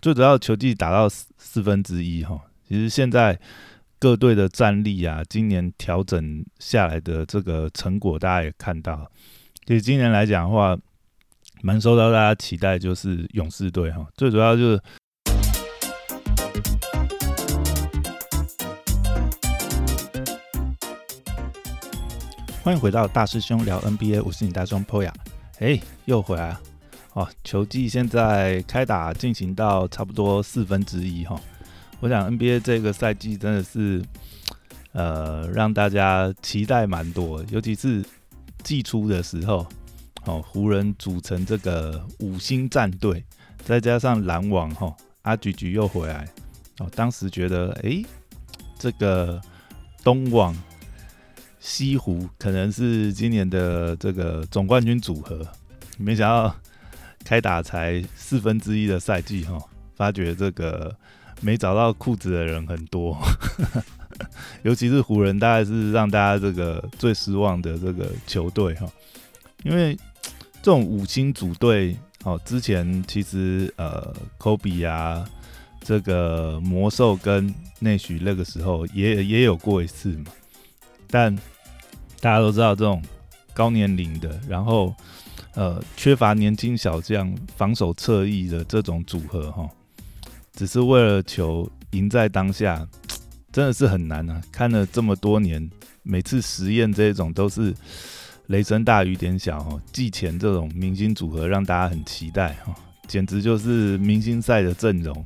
最主要球技打到四四分之一哈，其实现在各队的战力啊，今年调整下来的这个成果，大家也看到。其实今年来讲的话，蛮受到大家期待，就是勇士队哈，最主要就是。欢迎回到大师兄聊 NBA，我是你大兄 Poya，哎，又回来了。哦，球季现在开打进行到差不多四分之一哈，我想 NBA 这个赛季真的是，呃，让大家期待蛮多，尤其是季初的时候，哦，湖人组成这个五星战队，再加上篮网哈，阿菊菊又回来，哦，当时觉得，哎，这个东网。西湖可能是今年的这个总冠军组合，没想到开打才四分之一的赛季哈，发觉这个没找到裤子的人很多，尤其是湖人，大概是让大家这个最失望的这个球队哈，因为这种五星组队哦，之前其实呃科比啊，这个魔兽跟内许那个时候也也有过一次嘛。但大家都知道，这种高年龄的，然后呃缺乏年轻小将、防守侧翼的这种组合，哈，只是为了求赢在当下，真的是很难啊！看了这么多年，每次实验这种都是雷声大雨点小，哦。季前这种明星组合让大家很期待，哈，简直就是明星赛的阵容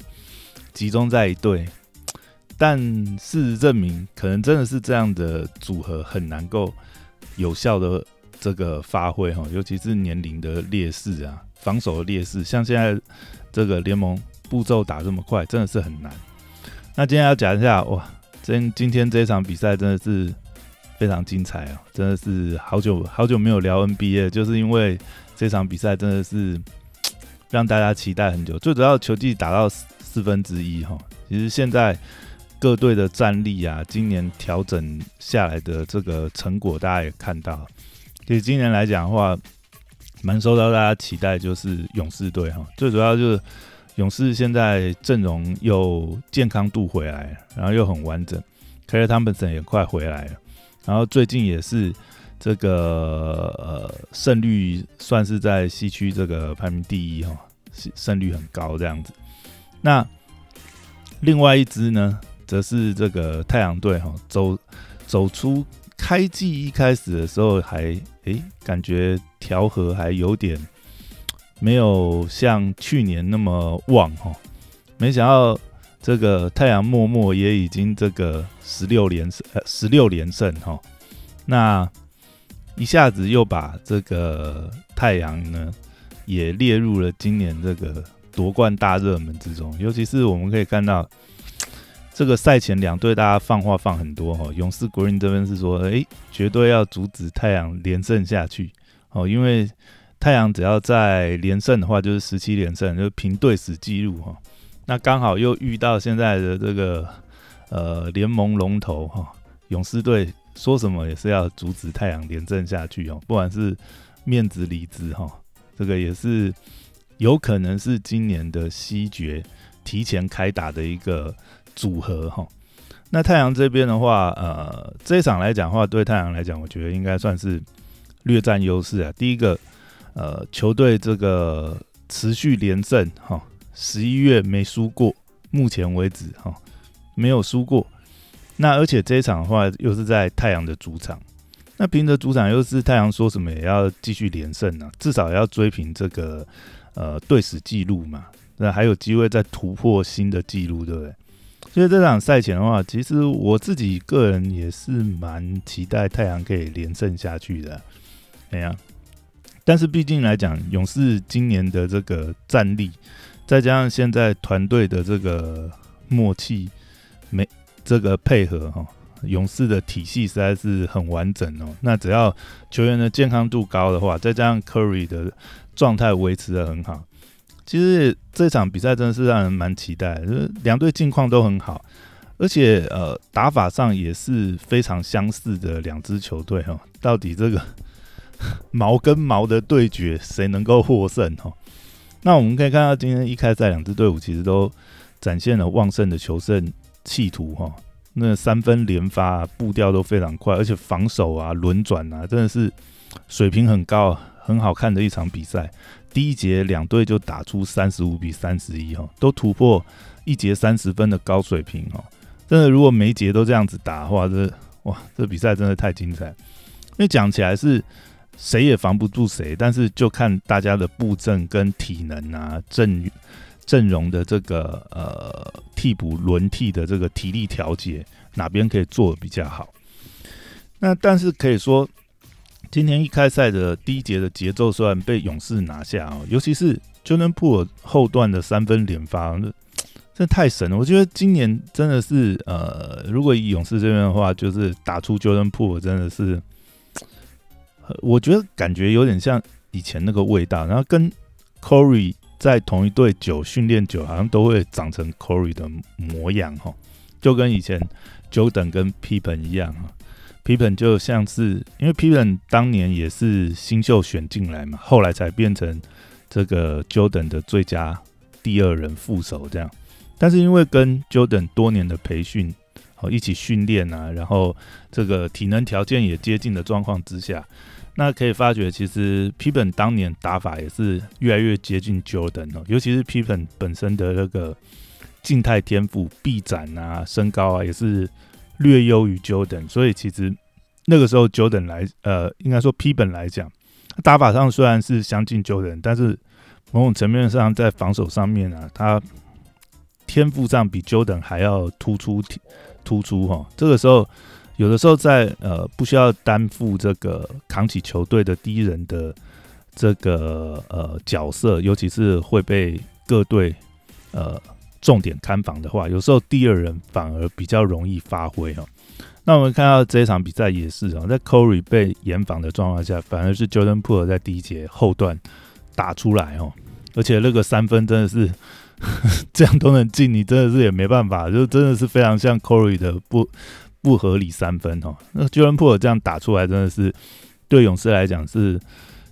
集中在一队。但事实证明，可能真的是这样的组合很难够有效的这个发挥哈，尤其是年龄的劣势啊，防守的劣势，像现在这个联盟步骤打这么快，真的是很难。那今天要讲一下哇，今今天这场比赛真的是非常精彩啊，真的是好久好久没有聊 NBA，就是因为这场比赛真的是让大家期待很久。最主要球技打到四分之一哈，其实现在。各队的战力啊，今年调整下来的这个成果，大家也看到。其实今年来讲的话，蛮受到大家期待，就是勇士队哈。最主要就是勇士现在阵容又健康度回来，然后又很完整 k a r 本 Thompson 也快回来了，然后最近也是这个呃胜率算是在西区这个排名第一哈，胜率很高这样子。那另外一支呢？则是这个太阳队哈，走走出开季一开始的时候还诶感觉调和还有点没有像去年那么旺哈，没想到这个太阳默默也已经这个十六连胜呃十六连胜哈，那一下子又把这个太阳呢也列入了今年这个夺冠大热门之中，尤其是我们可以看到。这个赛前两队大家放话放很多哈，勇士 Green 这边是说，哎，绝对要阻止太阳连胜下去哦，因为太阳只要在连胜的话，就是十七连胜，就平队史纪录哈。那刚好又遇到现在的这个呃联盟龙头哈，勇士队说什么也是要阻止太阳连胜下去哦，不管是面子里子哈，这个也是有可能是今年的西决提前开打的一个。组合哈，那太阳这边的话，呃，这一场来讲的话，对太阳来讲，我觉得应该算是略占优势啊。第一个，呃，球队这个持续连胜哈，十一月没输过，目前为止哈，没有输过。那而且这一场的话，又是在太阳的主场，那凭着主场又是太阳说什么也要继续连胜呢，至少要追平这个呃队史记录嘛，那还有机会再突破新的记录，对不对？所以这场赛前的话，其实我自己个人也是蛮期待太阳可以连胜下去的，哎呀，但是毕竟来讲，勇士今年的这个战力，再加上现在团队的这个默契，没这个配合哈，勇士的体系实在是很完整哦。那只要球员的健康度高的话，再加上 Curry 的状态维持的很好。其实这场比赛真的是让人蛮期待，就是两队近况都很好，而且呃打法上也是非常相似的两支球队哈。到底这个 毛跟毛的对决谁能够获胜哈？那我们可以看到，今天一开赛，两支队伍其实都展现了旺盛的求胜企图哈。那三分连发，步调都非常快，而且防守啊、轮转啊，真的是水平很高，啊很好看的一场比赛。第一节两队就打出三十五比三十一哈，都突破一节三十分的高水平哈。真的，如果每节都这样子打的话，这哇，这比赛真的太精彩。因为讲起来是谁也防不住谁，但是就看大家的布阵跟体能啊、阵阵容的这个呃替补轮替的这个体力调节，哪边可以做的比较好。那但是可以说，今天一开赛的第一节的节奏虽然被勇士拿下哦，尤其是 Jordan Po 后段的三分连发。真的太神了！我觉得今年真的是，呃，如果以勇士这边的话，就是打出 Jordan Po，真的是，我觉得感觉有点像以前那个味道。然后跟 Corey 在同一队久，训练久，好像都会长成 Corey 的模样哈，就跟以前 Jordan 跟 p i p e n 一样啊。Pippen 就像是，因为 Pippen 当年也是新秀选进来嘛，后来才变成这个 Jordan 的最佳第二人副手这样。但是因为跟 Jordan 多年的培训，哦一起训练啊，然后这个体能条件也接近的状况之下，那可以发觉其实 Pippen 当年打法也是越来越接近 Jordan 哦，尤其是皮本本身的那个静态天赋、臂展啊、身高啊，也是略优于 Jordan，所以其实那个时候 Jordan 来，呃，应该说 P 本来讲，打法上虽然是相近 Jordan，但是某种层面上在防守上面啊，他天赋上比 Jordan 还要突出，突出哈。这个时候，有的时候在呃不需要担负这个扛起球队的第一人的这个呃角色，尤其是会被各队呃重点看防的话，有时候第二人反而比较容易发挥哈。那我们看到这一场比赛也是啊，在 Corey 被严防的状况下，反而是 Jordan Po 在第一节后段打出来哦，而且那个三分真的是。这样都能进，你真的是也没办法，就真的是非常像 Corey 的不不合理三分哦。那 Jordan Po 这样打出来，真的是对勇士来讲是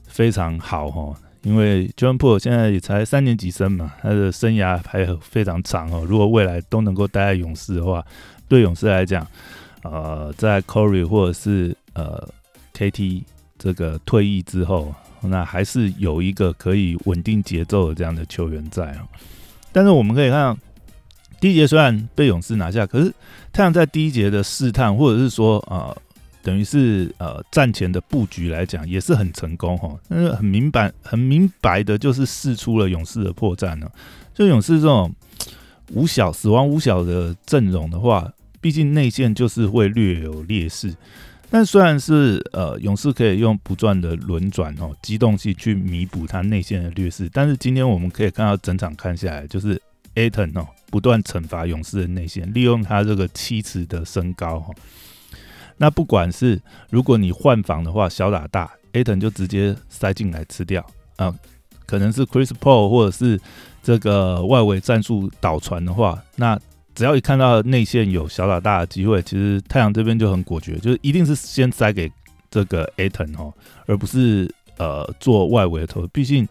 非常好哦。因为 Jordan Po 现在也才三年级生嘛，他的生涯还非常长哦。如果未来都能够待在勇士的话，对勇士来讲，呃，在 Corey 或者是呃 KT 这个退役之后，那还是有一个可以稳定节奏的这样的球员在哦。但是我们可以看到，第一节虽然被勇士拿下，可是太阳在第一节的试探，或者是说呃，等于是呃战前的布局来讲，也是很成功哈。但是很明白、很明白的，就是试出了勇士的破绽呢。就勇士这种五小死亡五小的阵容的话，毕竟内线就是会略有劣势。但虽然是呃勇士可以用不断的轮转哦机动性去弥补他内线的劣势，但是今天我们可以看到整场看下来，就是 Aton 哦不断惩罚勇士的内线，利用他这个七尺的身高哈。那不管是如果你换防的话，小打大，Aton 就直接塞进来吃掉啊。可能是 Chris Paul 或者是这个外围战术导传的话，那。只要一看到内线有小打大的机会，其实太阳这边就很果决，就是一定是先塞给这个 Aton 哦，而不是呃做外围投。毕竟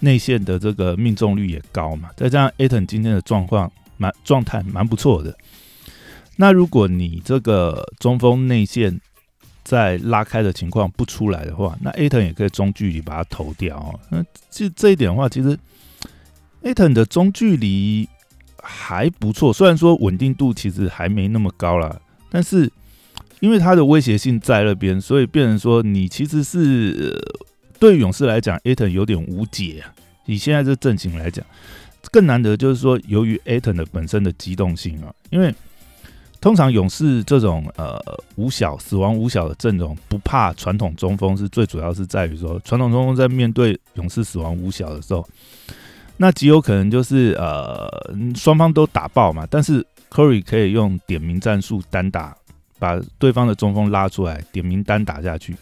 内线的这个命中率也高嘛，再加上 Aton 今天的状况蛮状态蛮不错的。那如果你这个中锋内线在拉开的情况不出来的话，那 Aton 也可以中距离把它投掉哦。那这这一点的话，其实 Aton 的中距离。还不错，虽然说稳定度其实还没那么高啦，但是因为它的威胁性在那边，所以变成说你其实是对勇士来讲，Aton 有点无解啊。以现在这阵型来讲，更难得就是说，由于 Aton 的本身的机动性啊，因为通常勇士这种呃五小死亡五小的阵容，不怕传统中锋，是最主要是在于说，传统中锋在面对勇士死亡五小的时候。那极有可能就是呃双方都打爆嘛，但是 Curry 可以用点名战术单打，把对方的中锋拉出来，点名单打下去。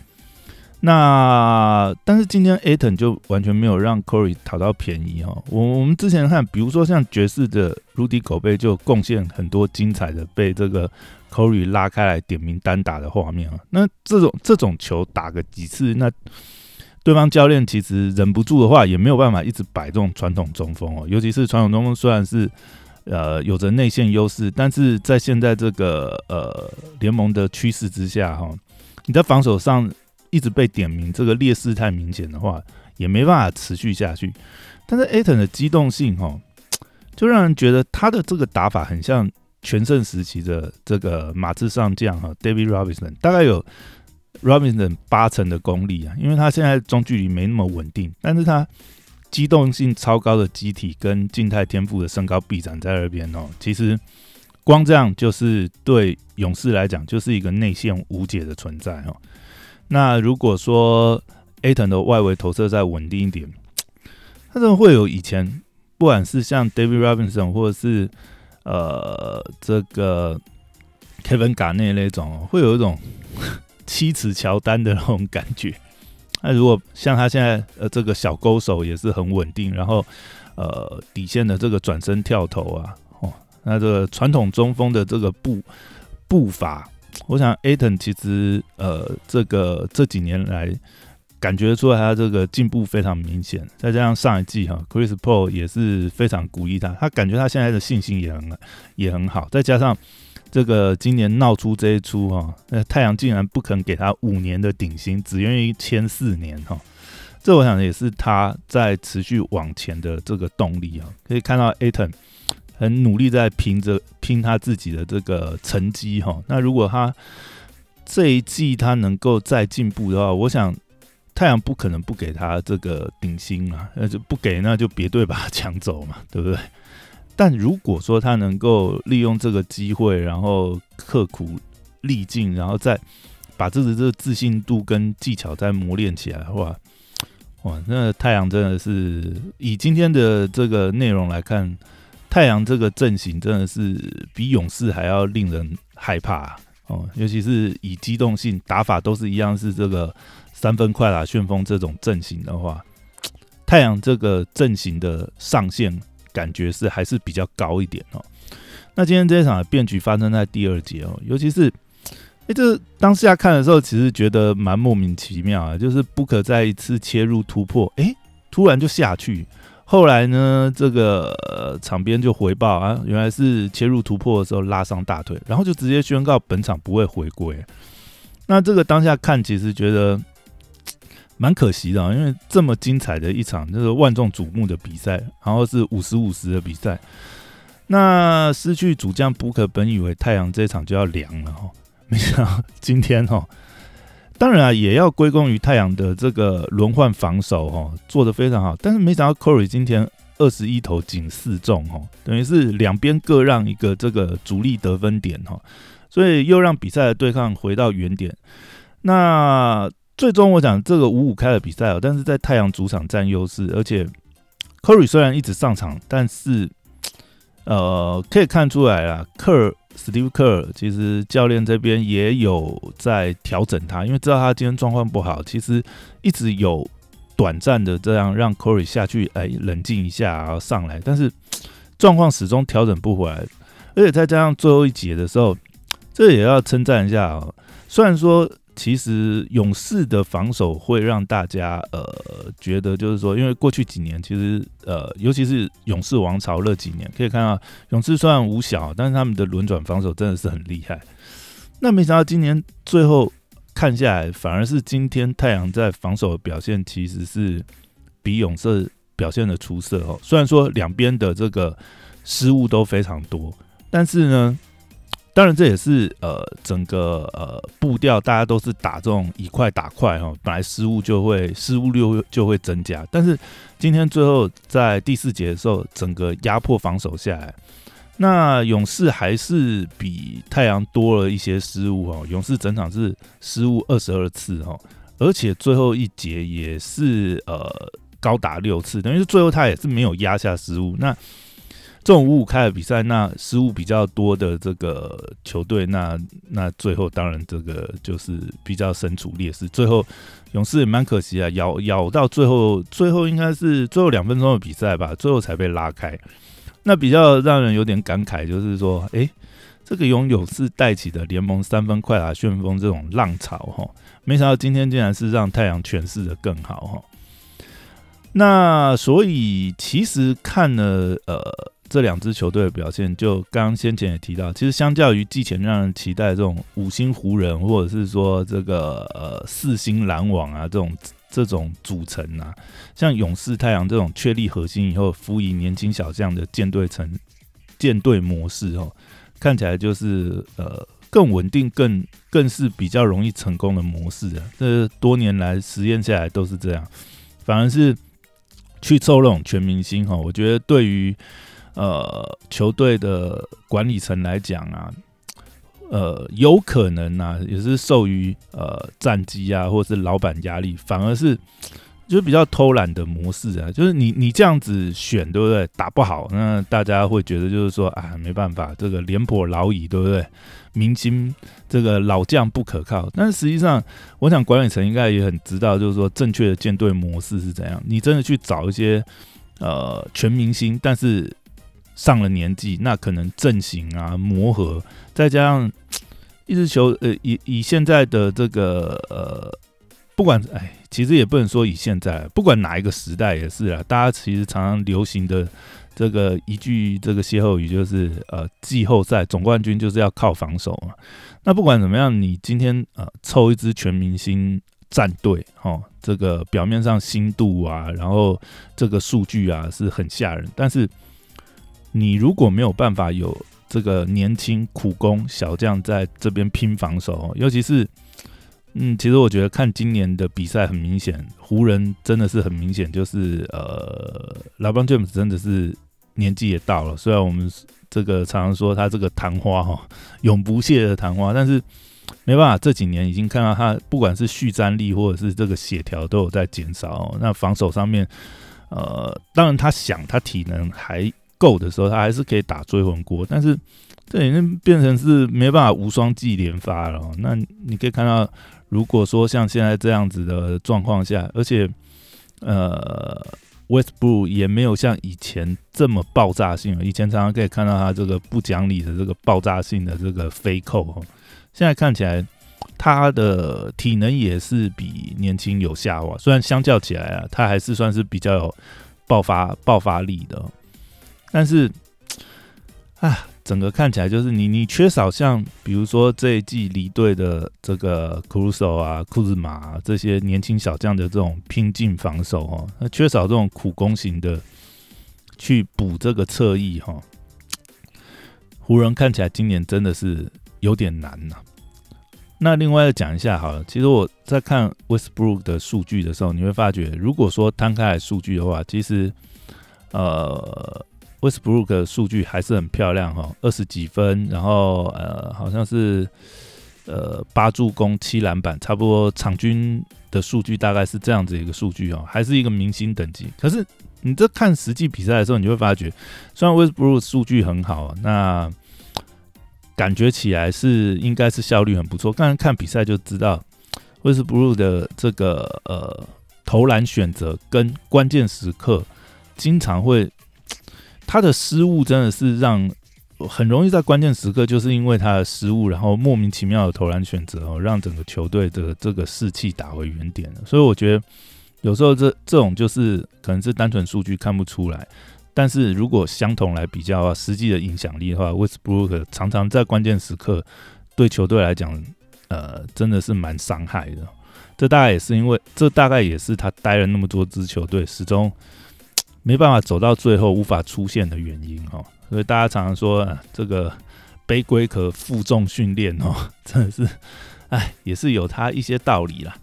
那但是今天 Aton 就完全没有让 Corey 讨到便宜哦。我我们之前看，比如说像爵士的 Rudy 狗贝就贡献很多精彩的被这个 Curry 拉开来点名单打的画面啊。那这种这种球打个几次，那对方教练其实忍不住的话，也没有办法一直摆这种传统中锋哦。尤其是传统中锋，虽然是呃有着内线优势，但是在现在这个呃联盟的趋势之下哈，你在防守上一直被点名，这个劣势太明显的话，也没办法持续下去。但是 a t o n 的机动性哈，就让人觉得他的这个打法很像全盛时期的这个马刺上将哈，David Robinson，大概有。Robinson 八成的功力啊，因为他现在中距离没那么稳定，但是他机动性超高的机体跟静态天赋的身高臂展在那边哦，其实光这样就是对勇士来讲就是一个内线无解的存在哦。那如果说 a t o n 的外围投射再稳定一点，他怎么会有以前不管是像 David Robinson 或者是呃这个 Kevin Garnett 那种，会有一种。七尺乔丹的那种感觉。那如果像他现在呃这个小勾手也是很稳定，然后呃底线的这个转身跳投啊，哦，那这个传统中锋的这个步步伐，我想 a t o n 其实呃这个这几年来感觉出来他这个进步非常明显。再加上上一季哈，Chris Paul 也是非常鼓励他，他感觉他现在的信心也很也很好。再加上这个今年闹出这一出哈，那太阳竟然不肯给他五年的顶薪，只愿意签四年哈，这我想也是他在持续往前的这个动力啊。可以看到 a t o n 很努力在拼着拼他自己的这个成绩哈。那如果他这一季他能够再进步的话，我想太阳不可能不给他这个顶薪啊，那就不给那就别队把他抢走嘛，对不对？但如果说他能够利用这个机会，然后刻苦历尽，然后再把自己这个自信度跟技巧再磨练起来的话，哇，那太阳真的是以今天的这个内容来看，太阳这个阵型真的是比勇士还要令人害怕哦，尤其是以机动性打法都是一样，是这个三分快打旋风这种阵型的话，太阳这个阵型的上限。感觉是还是比较高一点哦。那今天这一场的变局发生在第二节哦，尤其是哎，这当下看的时候，其实觉得蛮莫名其妙啊。就是不可再一次切入突破，哎，突然就下去。后来呢，这个场边就回报啊，原来是切入突破的时候拉伤大腿，然后就直接宣告本场不会回归。那这个当下看，其实觉得。蛮可惜的，因为这么精彩的一场，就是万众瞩目的比赛，然后是五十五十的比赛，那失去主将布克，本以为太阳这场就要凉了哈，没想到今天哈，当然啊，也要归功于太阳的这个轮换防守哈，做的非常好，但是没想到 Corey 今天二十一投仅四中哈，等于是两边各让一个这个主力得分点哈，所以又让比赛的对抗回到原点，那。最终我讲这个五五开的比赛哦，但是在太阳主场占优势，而且 corry 虽然一直上场，但是呃可以看出来啊，科尔 Steve Kerr 其实教练这边也有在调整他，因为知道他今天状况不好，其实一直有短暂的这样让 Corey 下去哎冷静一下然后上来，但是状况始终调整不回来，而且再加上最后一节的时候，这也要称赞一下啊，虽然说。其实勇士的防守会让大家呃觉得，就是说，因为过去几年其实呃，尤其是勇士王朝那几年，可以看到勇士虽然无小，但是他们的轮转防守真的是很厉害。那没想到今年最后看下来，反而是今天太阳在防守的表现其实是比勇士表现的出色哦。虽然说两边的这个失误都非常多，但是呢。当然，这也是呃整个呃步调，大家都是打这种一块打快哈，本来失误就会失误率就会增加。但是今天最后在第四节的时候，整个压迫防守下来，那勇士还是比太阳多了一些失误哦。勇士整场是失误二十二次哈，而且最后一节也是呃高达六次，等于是最后他也是没有压下失误。那这种五五开的比赛，那失误比较多的这个球队，那那最后当然这个就是比较身处劣势。最后勇士也蛮可惜啊，咬咬到最后，最后应该是最后两分钟的比赛吧，最后才被拉开。那比较让人有点感慨，就是说，哎，这个拥有是带起的联盟三分快打旋风这种浪潮哈，没想到今天竟然是让太阳诠释的更好哈。那所以其实看了呃。这两支球队的表现，就刚刚先前也提到，其实相较于季前让人期待这种五星湖人，或者是说这个呃四星篮网啊这种这种组成啊，像勇士、太阳这种确立核心以后，辅以年轻小将的舰队成舰队模式哦，看起来就是呃更稳定、更更是比较容易成功的模式啊。这多年来实验下来都是这样，反而是去凑那种全明星哈，我觉得对于。呃，球队的管理层来讲啊，呃，有可能啊，也是受于呃战绩啊，或者是老板压力，反而是就是比较偷懒的模式啊。就是你你这样子选，对不对？打不好，那大家会觉得就是说啊，没办法，这个廉颇老矣，对不对？明星这个老将不可靠。但实际上，我想管理层应该也很知道，就是说正确的舰队模式是怎样。你真的去找一些呃全明星，但是上了年纪，那可能阵型啊磨合，再加上 一支球，呃，以以现在的这个呃，不管哎，其实也不能说以现在，不管哪一个时代也是啊。大家其实常常流行的这个一句这个歇后语就是，呃，季后赛总冠军就是要靠防守嘛。那不管怎么样，你今天呃凑一支全明星战队，哦，这个表面上新度啊，然后这个数据啊是很吓人，但是。你如果没有办法有这个年轻苦工小将在这边拼防守，尤其是，嗯，其实我觉得看今年的比赛很明显，湖人真的是很明显，就是呃，老邦詹姆斯真的是年纪也到了。虽然我们这个常常说他这个昙花哈，永不谢的昙花，但是没办法，这几年已经看到他不管是续战力或者是这个协调都有在减少。那防守上面，呃，当然他想他体能还。够的时候，他还是可以打追魂锅，但是这已经变成是没办法无双技连发了。那你可以看到，如果说像现在这样子的状况下，而且呃，Westbrook 也没有像以前这么爆炸性了。以前常常可以看到他这个不讲理的这个爆炸性的这个飞扣，现在看起来他的体能也是比年轻有下滑。虽然相较起来啊，他还是算是比较有爆发爆发力的。但是，啊，整个看起来就是你，你缺少像比如说这一季离队的这个库鲁索啊、库兹马这些年轻小将的这种拼劲防守哦，那缺少这种苦攻型的去补这个侧翼哈。湖人看起来今年真的是有点难呐。那另外讲一下好了，其实我在看 Westbrook 的数据的时候，你会发觉，如果说摊开来数据的话，其实呃。Westbrook 的数据还是很漂亮哈，二十几分，然后呃，好像是呃八助攻七篮板，差不多场均的数据大概是这样子一个数据哦，还是一个明星等级。可是你这看实际比赛的时候，你就会发觉，虽然 Westbrook 数据很好，那感觉起来是应该是效率很不错。刚才看比赛就知道，Westbrook 的这个呃投篮选择跟关键时刻经常会。他的失误真的是让很容易在关键时刻，就是因为他的失误，然后莫名其妙的投篮选择哦，让整个球队的这个士气打回原点了。所以我觉得有时候这这种就是可能是单纯数据看不出来，但是如果相同来比较的话，实际的影响力的话，Westbrook 常常在关键时刻对球队来讲，呃，真的是蛮伤害的。这大概也是因为，这大概也是他待了那么多支球队，始终。没办法走到最后，无法出现的原因哈，所以大家常常说这个背龟壳负重训练哦，真的是，哎，也是有它一些道理啦。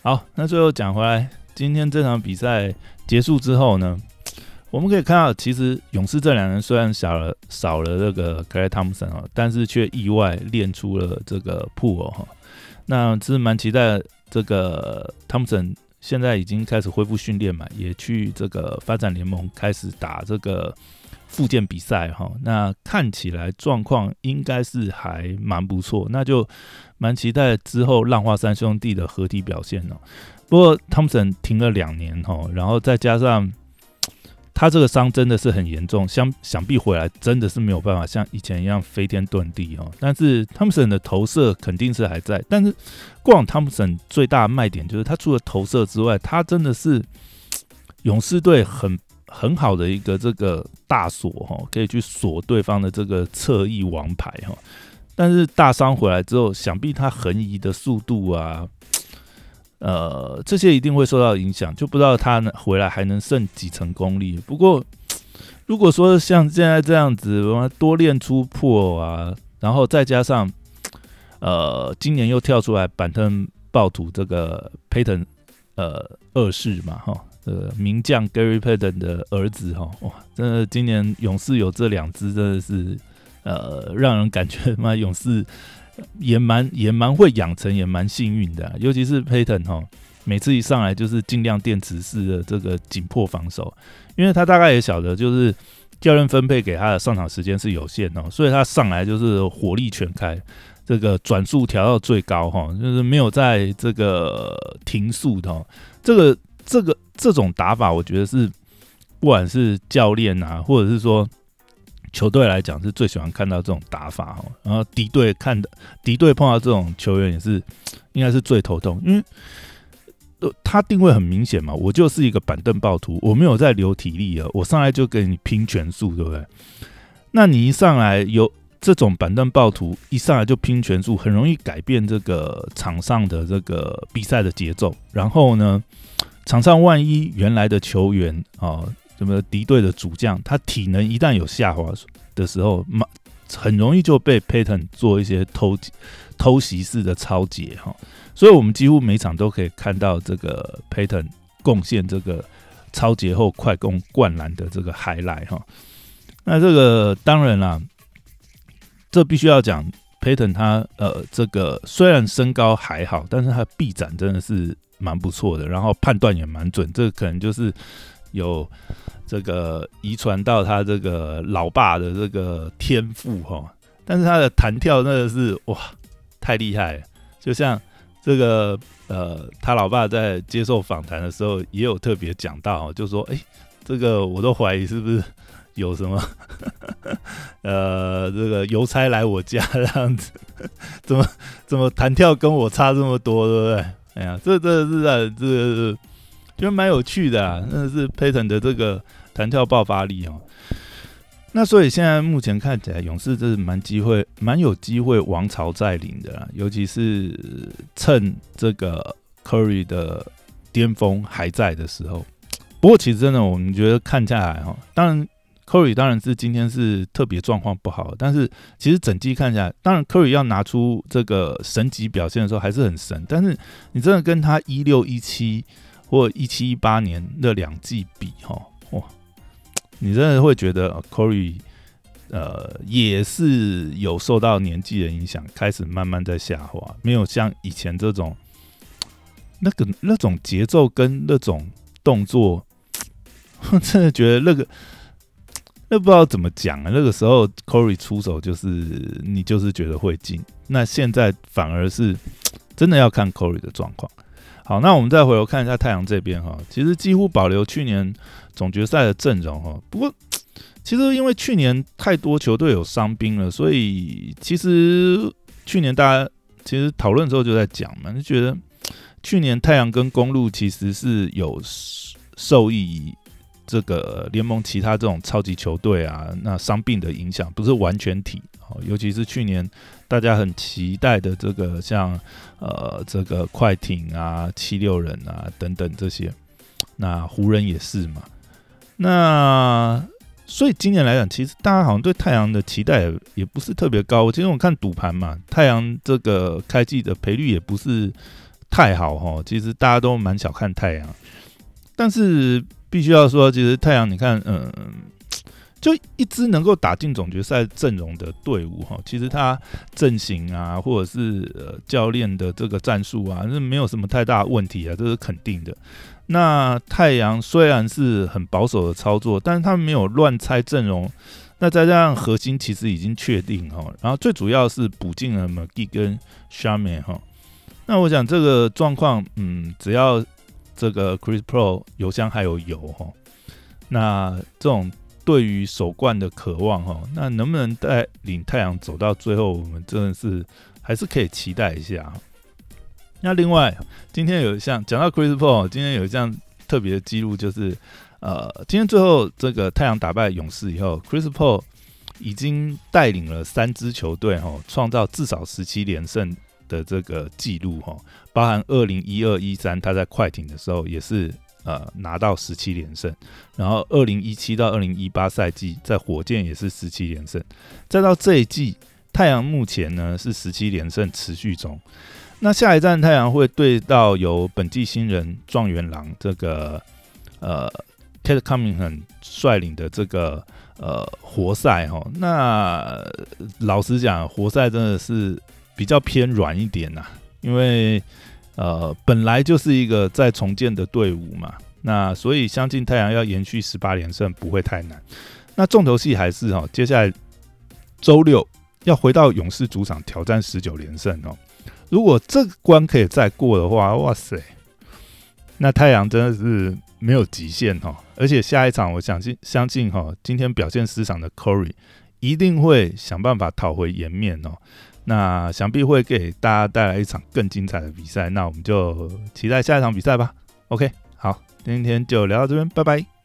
好，那最后讲回来，今天这场比赛结束之后呢，我们可以看到，其实勇士这两人虽然少了少了这个 Clay Thompson 哦，但是却意外练出了这个 Pool 哈，那是蛮期待这个 Thompson。现在已经开始恢复训练嘛，也去这个发展联盟开始打这个复健比赛哈。那看起来状况应该是还蛮不错，那就蛮期待之后浪花三兄弟的合体表现哦。不过汤普森停了两年哈，然后再加上他这个伤真的是很严重，想想必回来真的是没有办法像以前一样飞天遁地哦。但是汤普森的投射肯定是还在，但是过往汤普森最大的卖点就是他除了投射之外，他真的是勇士队很很好的一个这个大锁哈，可以去锁对方的这个侧翼王牌哈。但是大伤回来之后，想必他横移的速度啊。呃，这些一定会受到影响，就不知道他回来还能剩几成功力。不过，如果说像现在这样子，多练出破啊，然后再加上呃，今年又跳出来板凳暴徒这个 Payton 呃二世嘛，哈，呃名将 Gary Payton 的儿子哈，哇，真的今年勇士有这两支，真的是呃让人感觉妈勇士。也蛮也蛮会养成，也蛮幸运的。尤其是 Payton 哈，每次一上来就是尽量电池式的这个紧迫防守，因为他大概也晓得，就是教练分配给他的上场时间是有限哦，所以他上来就是火力全开，这个转速调到最高哈，就是没有在这个停速的。这个这个这种打法，我觉得是不管是教练啊，或者是说。球队来讲是最喜欢看到这种打法哦，然后敌队看的敌队碰到这种球员也是应该是最头痛，因为呃他定位很明显嘛，我就是一个板凳暴徒，我没有在留体力啊，我上来就跟你拼拳速，对不对？那你一上来有这种板凳暴徒，一上来就拼拳速，很容易改变这个场上的这个比赛的节奏。然后呢，场上万一原来的球员啊。什么敌对的主将，他体能一旦有下滑的时候，很容易就被 Payton 做一些偷偷袭式的超解哈，所以我们几乎每场都可以看到这个 Payton 贡献这个超节后快攻灌篮的这个海来哈。那这个当然啦，这必须要讲 Payton 他呃这个虽然身高还好，但是他臂展真的是蛮不错的，然后判断也蛮准，这可能就是有。这个遗传到他这个老爸的这个天赋哈，但是他的弹跳真的是哇太厉害了，就像这个呃他老爸在接受访谈的时候也有特别讲到，就说哎这个我都怀疑是不是有什么 呃这个邮差来我家这样子，怎么怎么弹跳跟我差这么多，对不对？哎呀，这这是啊这个觉得蛮有趣的啊，真的是 Payton 的这个。弹跳爆发力哦，那所以现在目前看起来，勇士这是蛮机会，蛮有机会王朝再临的啦。尤其是趁这个 Curry 的巅峰还在的时候。不过其实真的，我们觉得看下来哈，当然 Curry 当然是今天是特别状况不好，但是其实整季看下来，当然 Curry 要拿出这个神级表现的时候还是很神。但是你真的跟他一六一七或一七一八年那两季比哈，哇！你真的会觉得 Corey，呃，也是有受到年纪的影响，开始慢慢在下滑，没有像以前这种那个那种节奏跟那种动作，我真的觉得那个那不知道怎么讲啊。那个时候 Corey 出手就是你就是觉得会进，那现在反而是真的要看 Corey 的状况。好，那我们再回头看一下太阳这边哈，其实几乎保留去年总决赛的阵容哈。不过，其实因为去年太多球队有伤兵了，所以其实去年大家其实讨论之后就在讲嘛，就觉得去年太阳跟公路其实是有受益这个联盟其他这种超级球队啊，那伤病的影响不是完全体。尤其是去年大家很期待的这个，像呃这个快艇啊、七六人啊等等这些，那湖人也是嘛。那所以今年来讲，其实大家好像对太阳的期待也不是特别高。其实我看赌盘嘛，太阳这个开季的赔率也不是太好哈。其实大家都蛮小看太阳，但是必须要说，其实太阳你看，嗯。就一支能够打进总决赛阵容的队伍哈，其实他阵型啊，或者是呃教练的这个战术啊，是没有什么太大问题啊，这是肯定的。那太阳虽然是很保守的操作，但是他们没有乱猜阵容。那再加上核心其实已经确定哈，然后最主要是补进了 McGee 跟 s h a m a n 哈。那我想这个状况，嗯，只要这个 Chris Pro 油箱还有油哈。那这种对于首冠的渴望哈，那能不能带领太阳走到最后，我们真的是还是可以期待一下。那另外，今天有一项讲到 Chris Paul，今天有一项特别的记录，就是呃，今天最后这个太阳打败勇士以后，Chris Paul 已经带领了三支球队哈，创造至少十七连胜的这个记录哈，包含二零一二一三他在快艇的时候也是呃拿到十七连胜，然后二零一七到二零一八赛季在火箭也是十七连胜，再到这一季太阳目前呢是十七连胜持续中。那下一站太阳会对到由本季新人状元郎这个呃 t e d c o m i n g 很率领的这个呃活塞哈。那老实讲，活塞真的是比较偏软一点呐，因为呃本来就是一个在重建的队伍嘛。那所以相信太阳要延续十八连胜不会太难。那重头戏还是哈，接下来周六要回到勇士主场挑战十九连胜哦。如果这关可以再过的话，哇塞，那太阳真的是没有极限哈！而且下一场，我相信相信哈，今天表现失常的 Corey 一定会想办法讨回颜面哦。那想必会给大家带来一场更精彩的比赛。那我们就期待下一场比赛吧。OK，好，今天就聊到这边，拜拜。